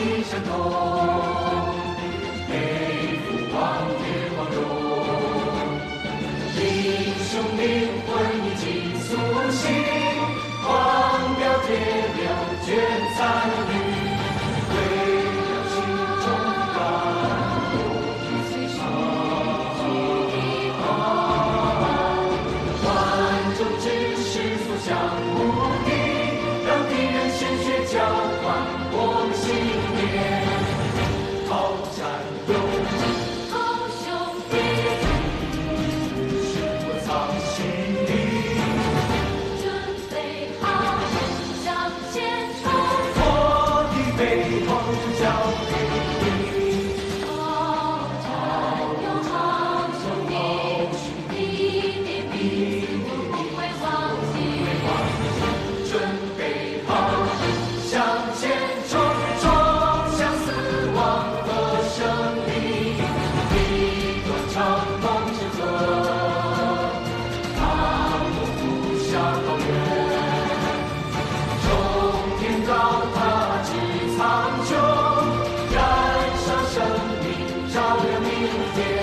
英雄灵魂已经苏醒辉煌的交替。dear.